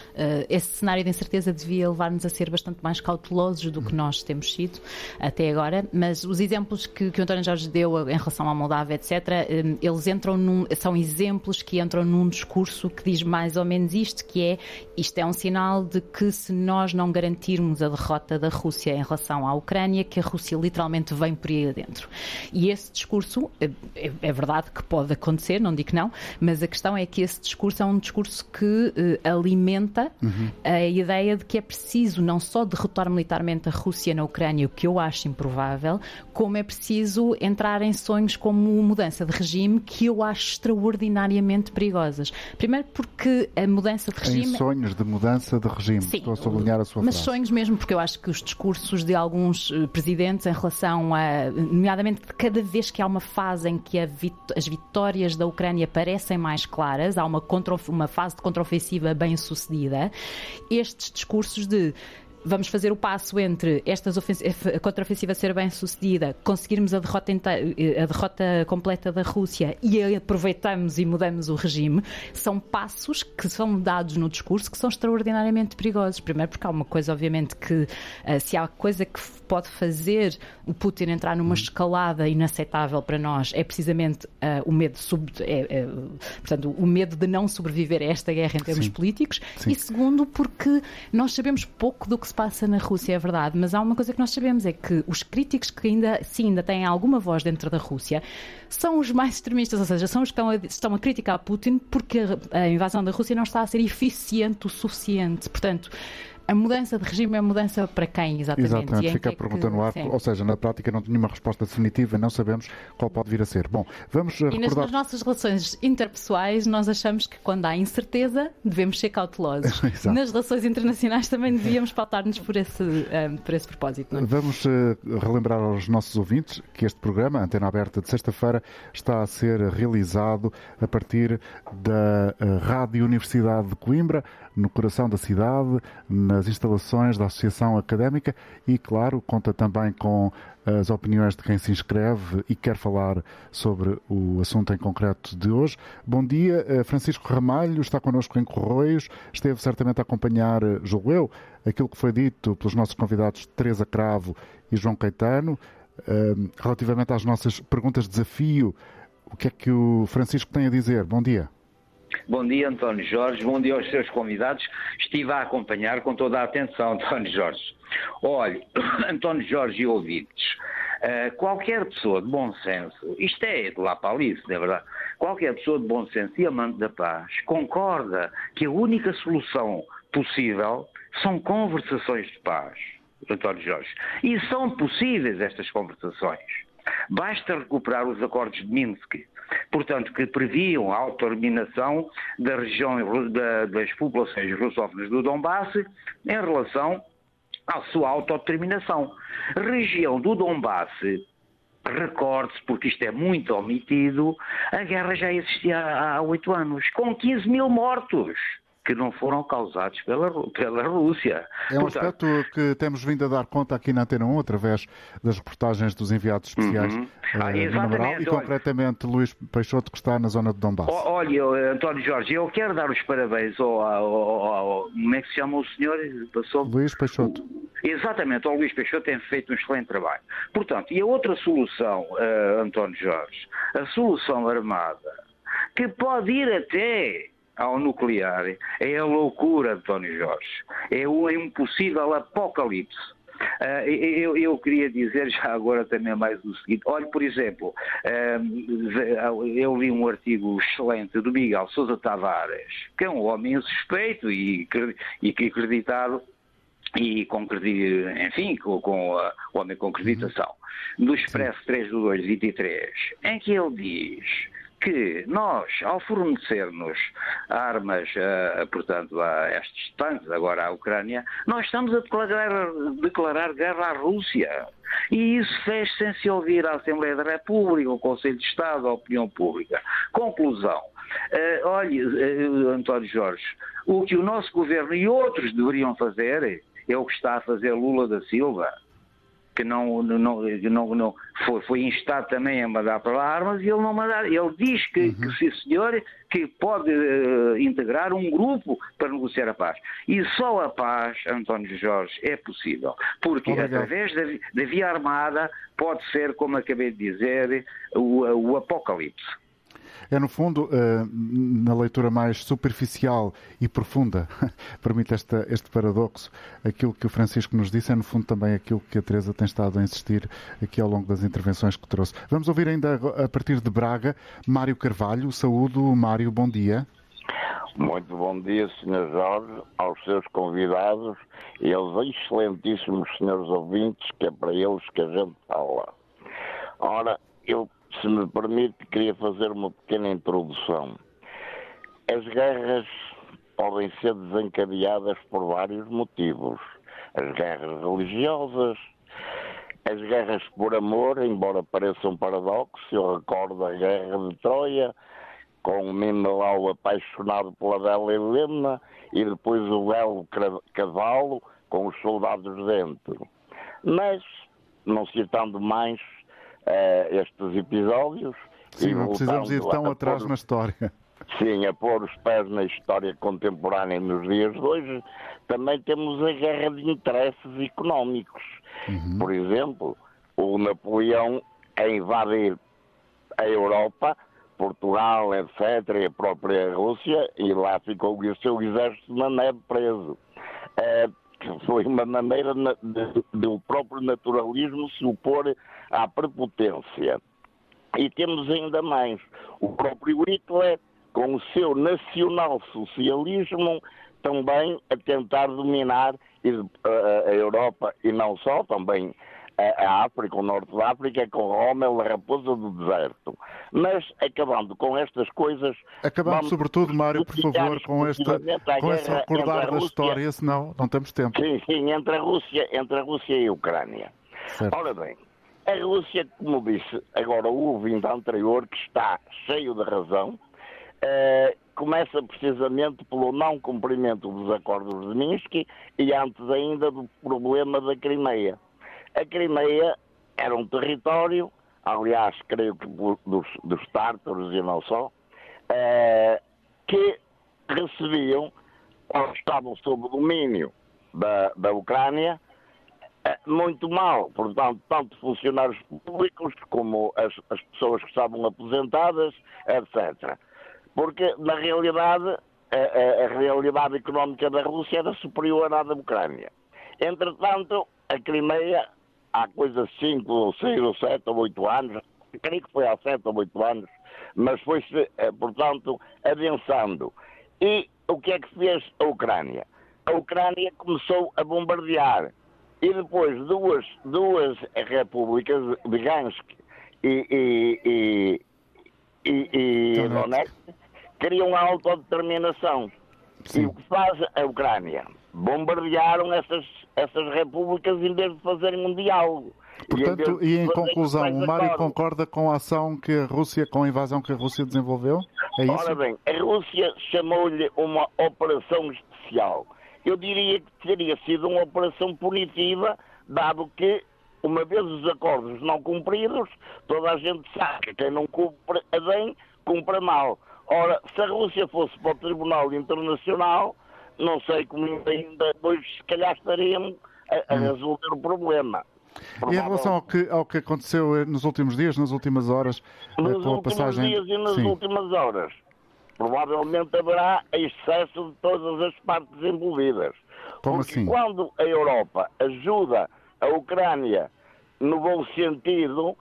esse cenário de incerteza devia levar-nos a ser bastante mais cautelosos do que nós temos sido até agora, mas os exemplos que, que o António Jorge deu em relação à Moldávia, etc., eles entram num, são exemplos que entram num discurso que diz mais ou menos isto, que é isto é um sinal de que se nós não garantirmos a derrota da Rússia em relação à Ucrânia, que a Rússia literalmente vem por aí adentro. E esse discurso, é, é, é verdade que pode acontecer, não digo que não, mas a questão é que esse discurso é um discurso que uh, alimenta uhum. a ideia de que é preciso não só derrotar militarmente a Rússia na Ucrânia, o que eu acho improvável, como é preciso entrar em sonhos como mudança de regime, que eu acho extraordinariamente perigosas. Primeiro porque a mudança de regime... Em sonhos de mudança de regime, Sim, estou a sublinhar a sua mas frase. sonhos mesmo, porque eu acho que os discursos de alguns eh, presidentes em relação a, nomeadamente cada vez que há uma fase em que vit as vitórias da Ucrânia parecem mais claras, há uma, uma fase de contraofensiva bem sucedida, estes discursos de vamos fazer o passo entre esta contraofensiva ser bem sucedida, conseguirmos a derrota, a derrota completa da Rússia e aproveitamos e mudamos o regime, são passos que são dados no discurso que são extraordinariamente perigosos. Primeiro, porque há uma coisa, obviamente, que eh, se há coisa que pode fazer o Putin entrar numa escalada inaceitável para nós, é precisamente uh, o medo sub, é, é, portanto, o medo de não sobreviver a esta guerra em termos Sim. políticos. Sim. E segundo, porque nós sabemos pouco do que que se passa na Rússia, é verdade, mas há uma coisa que nós sabemos, é que os críticos que ainda, sim, ainda têm alguma voz dentro da Rússia são os mais extremistas, ou seja, são os que estão a, estão a criticar Putin porque a, invasão da Rússia não está a ser eficiente o suficiente. Portanto, a mudança de regime é mudança para quem, exatamente? Exatamente, fica a pergunta no ar, sim. ou seja, na prática não tenho uma resposta definitiva, não sabemos qual pode vir a ser. Bom, vamos e recordar... nas nossas relações interpessoais, nós achamos que quando há incerteza, devemos ser cautelosos. nas relações internacionais também devíamos pautar-nos por esse, um, eh, por esse propósito. É? Vamos uh, relembrar aos nossos ouvintes que este programa, Antena Aberta de sexta-feira, está a ser realizado a partir da uh, Rádio Universidade de Coimbra, no coração da cidade, nas instalações da Associação Académica e, claro, conta também com as opiniões de quem se inscreve e quer falar sobre o assunto em concreto de hoje. Bom dia, eh, Francisco Ramalho está connosco em Correios, esteve certamente a acompanhar, eh, julgo eu, aquilo que foi dito pelos nossos convidados Teresa Cravo e João Caetano, eh, relativamente às nossas perguntas de desafio. O que é que o Francisco tem a dizer? Bom dia. Bom dia, António Jorge. Bom dia aos seus convidados. Estive a acompanhar com toda a atenção, António Jorge. Olhe, António Jorge e ouvintes, uh, qualquer pessoa de bom senso, isto é de lá para Alice, não é verdade? Qualquer pessoa de bom senso e amante da paz concorda que a única solução possível são conversações de paz, António Jorge. E são possíveis estas conversações. Basta recuperar os acordos de Minsk, portanto, que previam a autodeterminação da região da, das populações russófonas do Donbass em relação à sua autodeterminação. Região do Donbass recorde-se, porque isto é muito omitido, a guerra já existia há oito anos, com 15 mil mortos que não foram causados pela, pela Rússia. É um Portanto, aspecto que temos vindo a dar conta aqui na Antena 1, através das reportagens dos enviados especiais uhum. ah, uh, Namoral, e concretamente Luís Peixoto, que está na zona de Donbass. Olha, António Jorge, eu quero dar os parabéns ao, ao, ao, ao como é que se chama o senhor? Passou... Luís Peixoto. Exatamente, o Luís Peixoto tem feito um excelente trabalho. Portanto, e a outra solução, uh, António Jorge, a solução armada, que pode ir até ao nuclear. É a loucura, António Jorge. É um impossível apocalipse. Uh, eu, eu, queria dizer já agora também mais o seguinte: olhe, por exemplo, uh, eu li um artigo excelente do Miguel Sousa Tavares, que é um homem suspeito e, e que acreditado e com enfim, com, com uh, o homem com acreditação, no Expresso 3 do 2, 23, em que ele diz que nós, ao fornecermos armas, uh, portanto, a estes tanques, agora à Ucrânia, nós estamos a declarar, declarar guerra à Rússia. E isso fez sem se ouvir a Assembleia da República, o Conselho de Estado, a opinião pública. Conclusão. Uh, olha, uh, António Jorge, o que o nosso governo e outros deveriam fazer é o que está a fazer Lula da Silva que não, não, não, não foi, foi, instado também a mandar para lá armas e ele não mandar. Ele diz que, uhum. que sim senhor, que pode uh, integrar um grupo para negociar a paz. E só a paz, António Jorge, é possível. Porque Obrigado. através da, da, via armada pode ser, como acabei de dizer, o, o apocalipse. É, no fundo, eh, na leitura mais superficial e profunda, permite esta, este paradoxo, aquilo que o Francisco nos disse é, no fundo, também aquilo que a Teresa tem estado a insistir aqui ao longo das intervenções que trouxe. Vamos ouvir ainda a partir de Braga, Mário Carvalho. Saúdo, Mário, bom dia. Muito bom dia, Sr. Jorge, aos seus convidados e aos excelentíssimos senhores ouvintes, que é para eles que a gente fala. Ora, eu se me permite, queria fazer uma pequena introdução. As guerras podem ser desencadeadas por vários motivos. As guerras religiosas, as guerras por amor, embora pareça um paradoxo, eu recordo a guerra de Troia, com o Menelau apaixonado pela bela Helena e depois o belo cavalo com os soldados dentro. Mas, não citando mais, uh, estes episódios. Sim, não precisamos ir tão atrás pôr, na história. Sim, a pôr os pés na história contemporânea nos dias de hoje, também temos a guerra de interesses económicos. Uhum. Por exemplo, o Napoleão a invadir a Europa, Portugal, etc., e a própria Rússia, e lá ficou o seu exército na neve preso. Uh, foi uma maneira do próprio naturalismo se opor à prepotência. E temos ainda mais. O próprio Hitler, com o seu nacional-socialismo, também a tentar dominar a Europa e não só, também a África, o norte da África, com Rommel, a raposa do deserto. Mas, acabando com estas coisas... Acabando, sobretudo, Mário, por favor, com, esta, com esse recordar da história, senão não temos tempo. Sim, sim, entre a Rússia, entre a Rússia e a Ucrânia. Certo. Ora bem, a Rússia, como disse agora o ouvinte anterior, que está cheio de razão, eh, começa precisamente pelo não cumprimento dos acordos de Minsk e antes ainda do problema da Crimeia. A Crimeia era um território, aliás, creio que dos, dos tártaros e não só, eh, que recebiam, quando estavam sob domínio da, da Ucrânia, eh, muito mal. Portanto, tanto funcionários públicos como as, as pessoas que estavam aposentadas, etc. Porque, na realidade, a, a, a realidade económica da Rússia era superior à da Ucrânia. Entretanto, a Crimeia há coisa de 5 ou 6 ou 7 ou 8 anos, creio que foi há 7 ou 8 anos, mas foi-se, eh, portanto, adensando. E o que é que fez a Ucrânia? A Ucrânia começou a bombardear e depois duas, duas repúblicas, Lugansk e, e, e, e, e Donetsk, queriam a autodeterminação. Sim. E o que faz a Ucrânia? Bombardearam essas, essas repúblicas em vez de fazerem um diálogo. Portanto, e, e em conclusão, o Mário concorda com a ação que a Rússia, com a invasão que a Rússia desenvolveu? É isso? Ora bem, a Rússia chamou-lhe uma operação especial. Eu diria que teria sido uma operação punitiva, dado que, uma vez os acordos não cumpridos, toda a gente sabe que quem não cumpre a bem, cumpre mal. Ora, se a Rússia fosse para o Tribunal Internacional, não sei como ainda hoje, se calhar estaríamos a, a hum. resolver o problema. E em relação ao que, ao que aconteceu eh, nos últimos dias, nas últimas horas, eh, nos com a passagem... dias e nas Sim. últimas horas, provavelmente haverá excesso de todas as partes envolvidas. Como Porque assim? quando a Europa ajuda a Ucrânia no bom sentido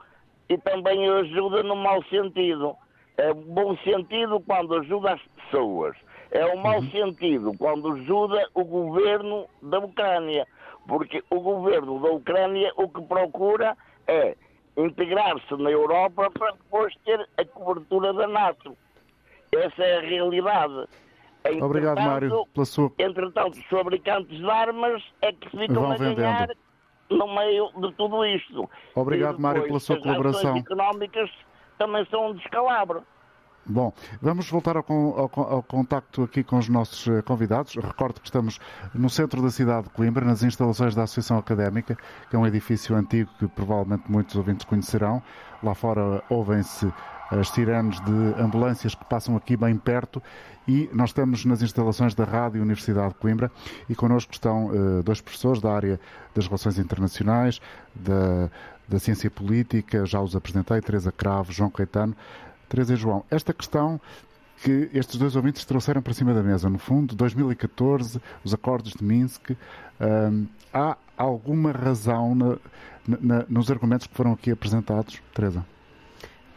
e também ajuda no mau sentido. É bom sentido quando ajuda as pessoas. É o mau uhum. sentido quando ajuda o governo da Ucrânia. Porque o governo da Ucrânia o que procura é integrar-se na Europa para depois ter a cobertura da NATO. Essa é a realidade. Entretanto, Obrigado, Mário, pela sua... Entretanto, os fabricantes de armas é que ficam Vão a ganhar vendendo. no meio de tudo isto. Obrigado, Mário, pela sua colaboração. As económicas também são um descalabro. Bom, vamos voltar ao, ao, ao, contacto aqui com os nossos eh, convidados. Recordo que estamos no centro da cidade de Coimbra, nas instalações da Associação Académica, que é um edifício antigo que provavelmente muitos ouvintes conhecerão. Lá fora ouvem-se as sirenes de ambulâncias que passam aqui bem perto e nós estamos nas instalações da Rádio Universidade de Coimbra e connosco estão uh, dois professores da área das Relações Internacionais, da, da Ciência Política, já os apresentei, Teresa Cravo, João Caetano. Teresa e João, esta questão que estes dois ouvintes trouxeram para cima da mesa, no fundo, 2014, os acordos de Minsk, um, há alguma razão na, na, nos argumentos que foram aqui apresentados, Teresa?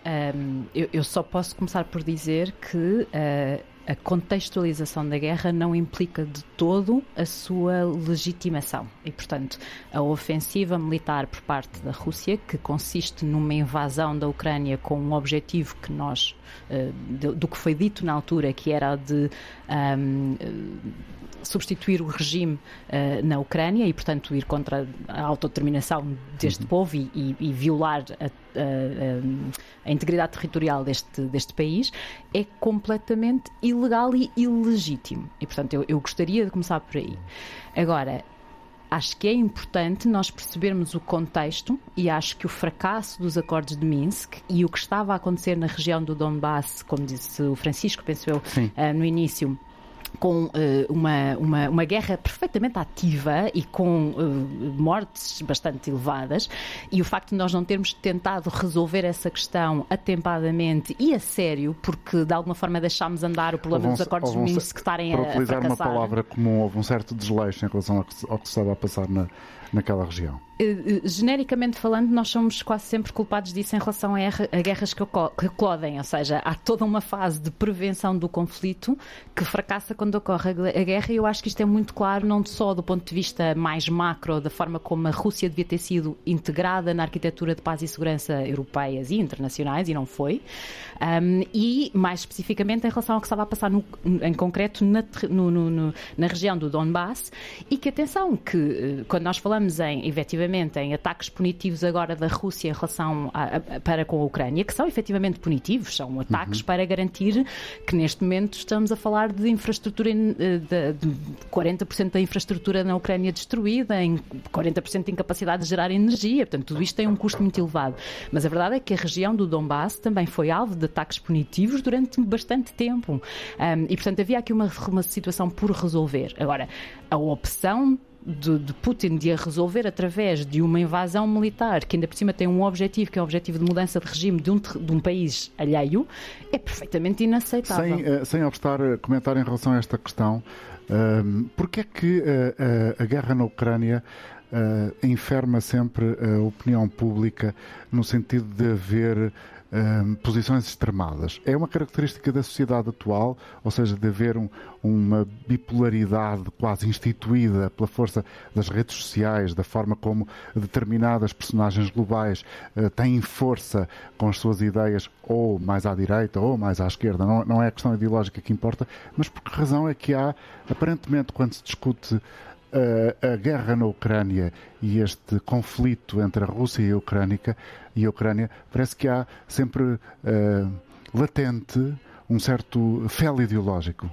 Um, eu, eu, só posso começar por dizer que uh, a contextualização da guerra não implica de todo a sua legitimação. E, portanto, a ofensiva militar por parte da Rússia, que consiste numa invasão da Ucrânia com um objetivo que nós, uh, do, que foi dito na altura, que era de um, substituir o regime uh, na Ucrânia e, portanto, ir contra a autodeterminação deste uhum. povo e, e, e violar a, a, a, integridade territorial deste, deste país, é completamente ilegal e ilegítimo. E, portanto, eu, eu gostaria de começar por aí. Agora, acho que é importante nós percebermos o contexto e acho que o fracasso dos acordos de Minsk e o que estava a acontecer na região do Donbass, como disse o Francisco, penso eu, uh, no início, com uh, uma, uma, uma, guerra perfeitamente ativa e com uh, mortes bastante elevadas, e o facto de nós não termos tentado resolver essa questão atempadamente e a sério, porque de alguma forma deixámos andar o problema dos acordos de Minsk que estarem a, a. Para utilizar uma palavra comum, houve um certo desleixo em relação ao que, ao que estava a passar na, naquela região? Eh, eh, genericamente falando, nós somos quase sempre culpados disso em relação a, guerras que eclodem, ou seja, há toda uma fase de prevenção do conflito que fracassa quando ocorre a guerra e eu acho que isto é muito claro, não só do ponto de vista mais macro, da forma como a Rússia devia ter sido integrada na arquitetura de paz e segurança europeias e internacionais, e não foi, um, e mais especificamente em relação ao que estava a passar no, em concreto na, no, no, na região do Donbass, e que atenção, que eh, quando nós falamos falamos em, efetivamente, em ataques punitivos agora da Rússia em relação a, a, para com a Ucrânia, que são efetivamente punitivos, são ataques uhum. para garantir que neste momento estamos a falar de infraestrutura, eh, de, de 40% da infraestrutura na Ucrânia destruída, em 40% de incapacidade de gerar energia, portanto tudo isto tem um custo muito elevado. Mas a verdade é que a região do Donbass também foi alvo de ataques punitivos durante bastante tempo. Um, e portanto havia aqui uma, uma situação por resolver. Agora, a opção de, de, Putin de a resolver através de uma invasão militar, que ainda por cima tem um objetivo, que é o objetivo de mudança de regime de um, de um país alheio, é perfeitamente inaceitável. Sem, uh, sem obstar a comentar em relação a esta questão, uh, porquê é que uh, a guerra na Ucrânia uh, enferma sempre a opinião pública no sentido de haver um, posições extremadas. É uma característica da sociedade atual, ou seja, de haver um, uma bipolaridade quase instituída pela força das redes sociais, da forma como determinadas personagens globais uh, têm força com as suas ideias, ou mais à direita ou mais à esquerda. Não, não é a questão ideológica que importa, mas por que razão é que há, aparentemente, quando se discute a, guerra na Ucrânia e este conflito entre a Rússia e a Ucrânia, e a Ucrânia parece que há sempre uh, latente um certo fel ideológico.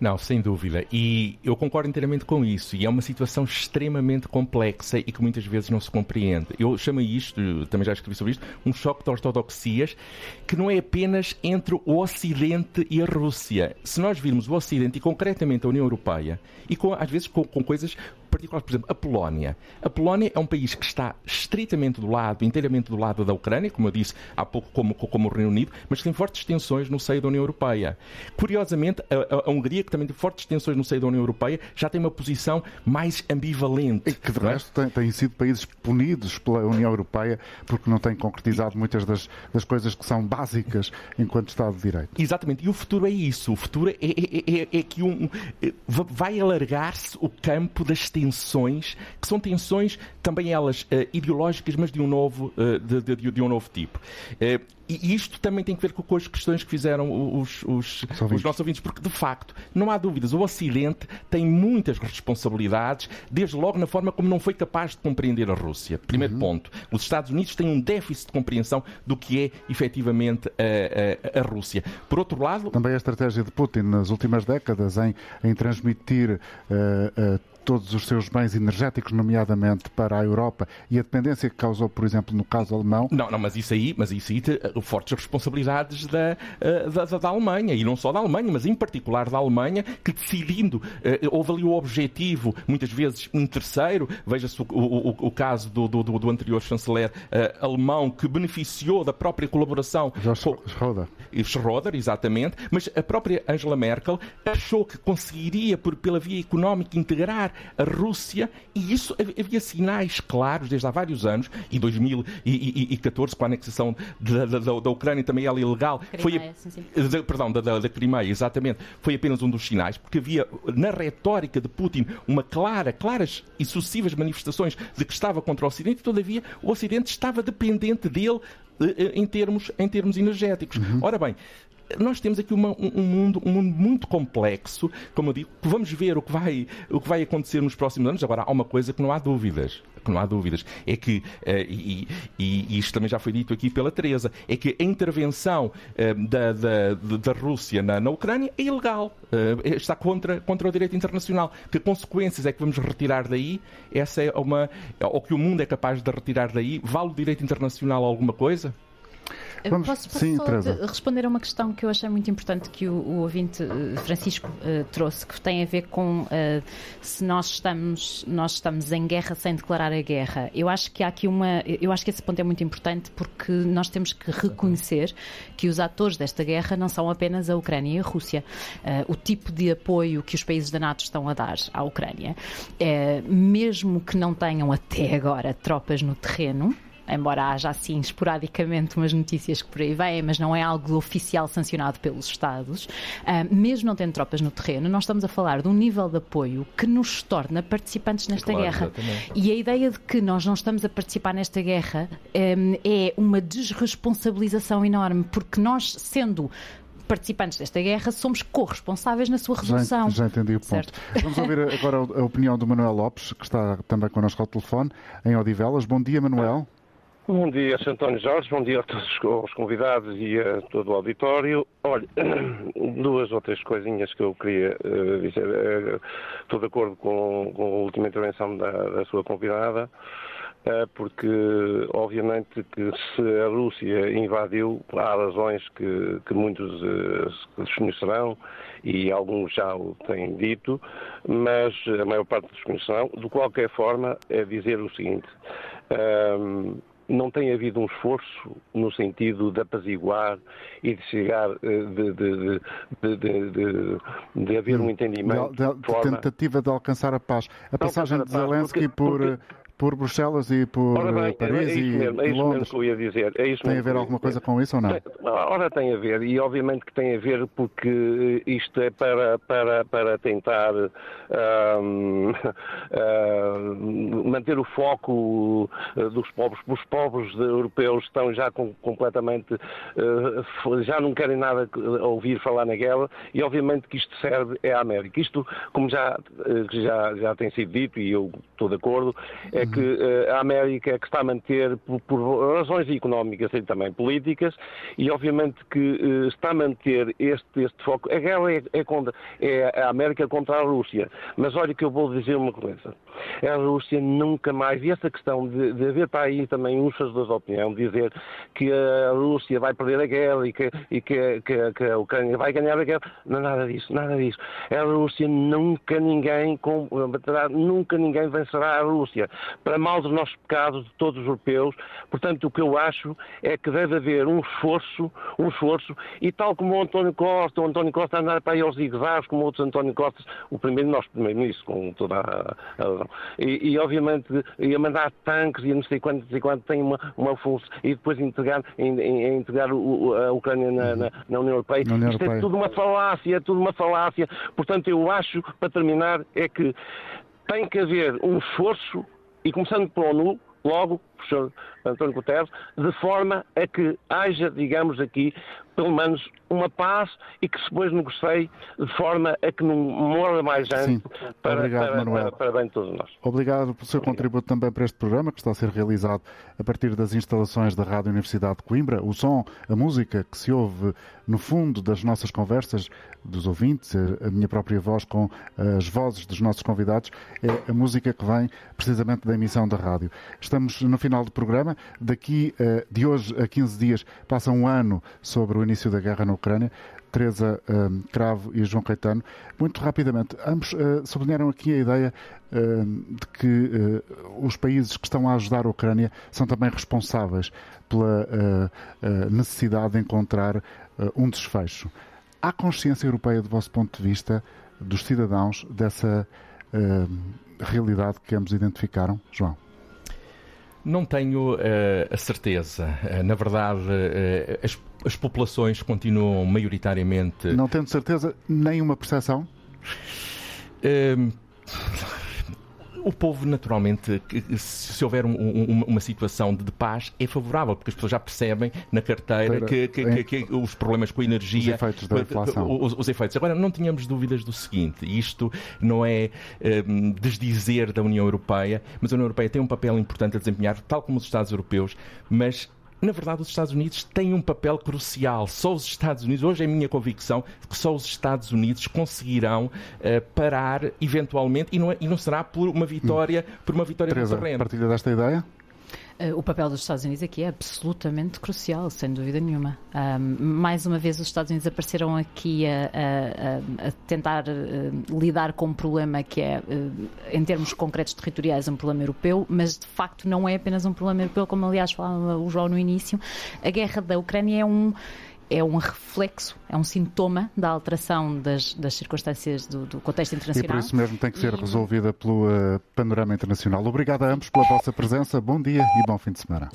Não, sem dúvida. E eu concordo inteiramente com isso. E é uma situação extremamente complexa e que muitas vezes não se compreende. Eu chamo isto, também já escrevi sobre isto, um choque de ortodoxias que não é apenas entre o Ocidente e a Rússia. Se nós virmos o Ocidente e concretamente a União Europeia, e com, às vezes com, com coisas particulares, por exemplo, a Polónia. A Polónia é um país que está estritamente do lado, inteiramente do lado da Ucrânia, como eu disse há pouco, como, como o Reino Unido, mas tem fortes tensões no seio da União Europeia. Curiosamente, a, a, Hungria, que também tem fortes tensões no seio da União Europeia, já tem uma posição mais ambivalente. E que, de é? resto, têm tem sido países punidos pela União Europeia porque não têm concretizado muitas das, das coisas que são básicas enquanto Estado de Direito. Exatamente. E o futuro é isso. O futuro é, é, é, é que um, vai alargar-se o campo das tensões tensões, que são tensões também elas uh, ideológicas, mas de um novo, uh, de, de, de, um novo tipo. Uh, e isto também tem que ver com as questões que fizeram os, os, os, nossos ouvintes, porque de facto, não há dúvidas, o Ocidente tem muitas responsabilidades, desde logo na forma como não foi capaz de compreender a Rússia. Primeiro uhum. ponto. Os Estados Unidos têm um déficit de compreensão do que é efetivamente a, a, a, Rússia. Por outro lado. Também a estratégia de Putin nas últimas décadas em, em transmitir uh, uh, todos os seus bens energéticos, nomeadamente para a Europa, e a dependência que causou, por exemplo, no caso alemão. Não, não, mas isso aí, mas isso aí fortes responsabilidades da, eh, da, da, Alemanha, e não só da Alemanha, mas em particular da Alemanha, que decidindo, eh, houve ali o objetivo, muitas vezes um terceiro, veja-se o, o, o, caso do, do, do, anterior chanceler uh, alemão, que beneficiou da própria colaboração. Schroeder. Schroeder, exatamente, mas a própria Angela Merkel achou que conseguiria, por, pela via económica, integrar a Rússia, e isso havia sinais claros desde há vários anos, e 2014, com a anexação da, da, da Ucrânia também ela ilegal. Crimeia, foi, sim, sim. perdão, da, da, da Crimeia, exatamente. Foi apenas um dos sinais, porque havia na retórica de Putin uma clara, claras e sucessivas manifestações de que estava contra o Ocidente, e todavia o Ocidente estava dependente dele eh, eh, em termos, em termos energéticos. Uhum. Ora bem, nós temos aqui uma, um, mundo, um mundo muito complexo, como eu digo, vamos ver o que, vai, o que vai acontecer nos próximos anos. Agora, há uma coisa que não há dúvidas, que não há dúvidas, é que, uh, e, e, isto também já foi dito aqui pela Teresa, é que a intervenção uh, da, da, da Rússia na, na Ucrânia é ilegal, uh, está contra, contra o direito internacional. Que consequências é que vamos retirar daí? Essa é uma, ou que o mundo é capaz de retirar daí? Vale o direito internacional alguma coisa? Vamos... Posso, posso Sim, responder a uma questão que eu achei muito importante que o, o ouvinte uh, Francisco uh, trouxe, que tem a ver com uh, se nós estamos, nós estamos em guerra sem declarar a guerra. Eu acho que há aqui uma. Eu acho que esse ponto é muito importante porque nós temos que reconhecer que os atores desta guerra não são apenas a Ucrânia e a Rússia. o tipo de apoio que os países da NATO estão a dar à Ucrânia, mesmo que não tenham até agora tropas no terreno, embora haja assim esporadicamente umas notícias que por aí vêm, mas não é algo oficial sancionado pelos Estados, uh, mesmo não tendo tropas no terreno, nós estamos a falar de um nível de apoio que nos torna participantes nesta claro, guerra. Exatamente. E a ideia de que nós não estamos a participar nesta guerra um, é uma desresponsabilização enorme, porque nós, sendo participantes desta guerra somos corresponsáveis na sua resolução. Já, já entendi o ponto. Certo. Vamos ouvir agora a opinião do Manuel Lopes, que está também connosco ao telefone, em Odivelas. Bom dia, Manuel. Bom dia. António Jorge, bom dia a todos os convidados e a todo o auditório. Olha, duas ou três coisinhas que eu queria uh, dizer. Uh, estou de acordo com, com, a última intervenção da, da sua convidada, uh, porque obviamente que se a Rússia invadiu, há razões que, que muitos desconhecerão e alguns já o têm dito, mas a maior parte desconhecerão. De qualquer forma, é dizer o seguinte não tem havido um esforço no sentido de apaziguar e de chegar, de, de, de, de haver um entendimento. De, tentativa de alcançar a paz. A passagem de Zelensky por. Porque por Bruxelas e por bem, Paris é e, mesmo, é isso Londres. Mesmo que eu ia dizer. É tem a ver alguma coisa com isso ou não? Ora, tem a ver, e obviamente que tem a ver porque isto é para, para, para tentar um, uh, manter o foco dos povos. Os povos europeus estão já com, completamente, uh, já não querem nada ouvir falar na guerra e obviamente que isto serve é a América. Isto, como já, já, já tem sido dito, e eu estou de acordo, é que uh, a América é que está a manter, por, por, razões económicas e também políticas, e obviamente que uh, está a manter este, este foco. A guerra é, é, contra, é a América contra a Rússia. Mas olha que eu vou dizer uma coisa. A Rússia nunca mais, e essa questão de, de haver para aí também fazedores de opinião, dizer que a Rússia vai perder a guerra e que, e que, que, que a Ucrânia vai ganhar a guerra, não nada disso, nada disso. A Rússia nunca ninguém, nunca ninguém vencerá a Rússia para mal dos nossos pecados, de todos os europeus. Portanto, o que eu acho é que deve haver um esforço, um esforço, e tal como o António Costa, o António Costa andar para aí aos zigue como outros António Costas, o primeiro, nosso primeiro-ministro, com toda a, razão. E, e, obviamente, ia mandar tanques e não sei quantos e quantos tem uma, uma função, e depois entregar, em, em, entregar o, a Ucrânia na, na, na União Europeia. Na União Isto Europeia. é tudo uma falácia, é tudo uma falácia. Portanto, eu acho, para terminar, é que tem que haver um esforço e começando pela ONU, logo, professor António Guterres, de forma a que haja, digamos aqui, pelo menos uma paz e que depois negocie de forma a que não morra mais gente para, Obrigado, para, Manuel. Para, para, bem de todos nós. Obrigado pelo seu Obrigado. contributo também para este programa, que está a ser realizado a partir das instalações da Rádio Universidade de Coimbra. O som, a música que se ouve no fundo das nossas conversas, dos ouvintes, a minha própria voz com as vozes dos nossos convidados, é a música que vem precisamente da emissão da rádio. Estamos no final do programa. Daqui eh, de hoje a 15 dias passa um ano sobre o início da guerra na Ucrânia. Teresa um, Cravo e João Caetano. Muito rapidamente, ambos uh, sublinharam aqui a ideia de que os países que estão a ajudar a Ucrânia são também responsáveis pela necessidade de encontrar um desfecho. Há consciência europeia, do vosso ponto de vista, dos cidadãos, dessa realidade que ambos identificaram? João? Não tenho uh, a certeza. Uh, na verdade, uh, as, as, populações continuam maioritariamente. Não tendo certeza, nenhuma percepção? O povo, naturalmente, se houver um, um, uma situação de paz, é favorável, porque as pessoas já percebem na carteira que, que, que, que, os problemas com a energia. Os efeitos da inflação. Os, os, efeitos. Agora, não tínhamos dúvidas do seguinte: isto não é um, desdizer da União Europeia, mas a União Europeia tem um papel importante a desempenhar, tal como os Estados europeus, mas na verdade, os Estados Unidos têm um papel crucial. Só os Estados Unidos, hoje é a minha convicção, que só os Estados Unidos conseguirão uh, parar eventualmente, e não, é, e não, será por uma vitória, por uma vitória Teresa, no terreno. partilha desta ideia? Uh, o papel dos Estados Unidos aqui é absolutamente crucial, sem dúvida nenhuma. Um, mais uma vez, os Estados Unidos apareceram aqui a, a, a tentar uh, lidar com um problema que é, uh, em termos concretos territoriais, um problema europeu, mas de facto não é apenas um problema europeu, como aliás falava o João no início. A guerra da Ucrânia é um é um reflexo, é um sintoma da alteração das, das circunstâncias do, do, contexto internacional. E por isso mesmo tem que ser e... resolvida pelo uh, panorama internacional. Obrigado a ambos pela vossa presença, bom dia e bom fim de semana.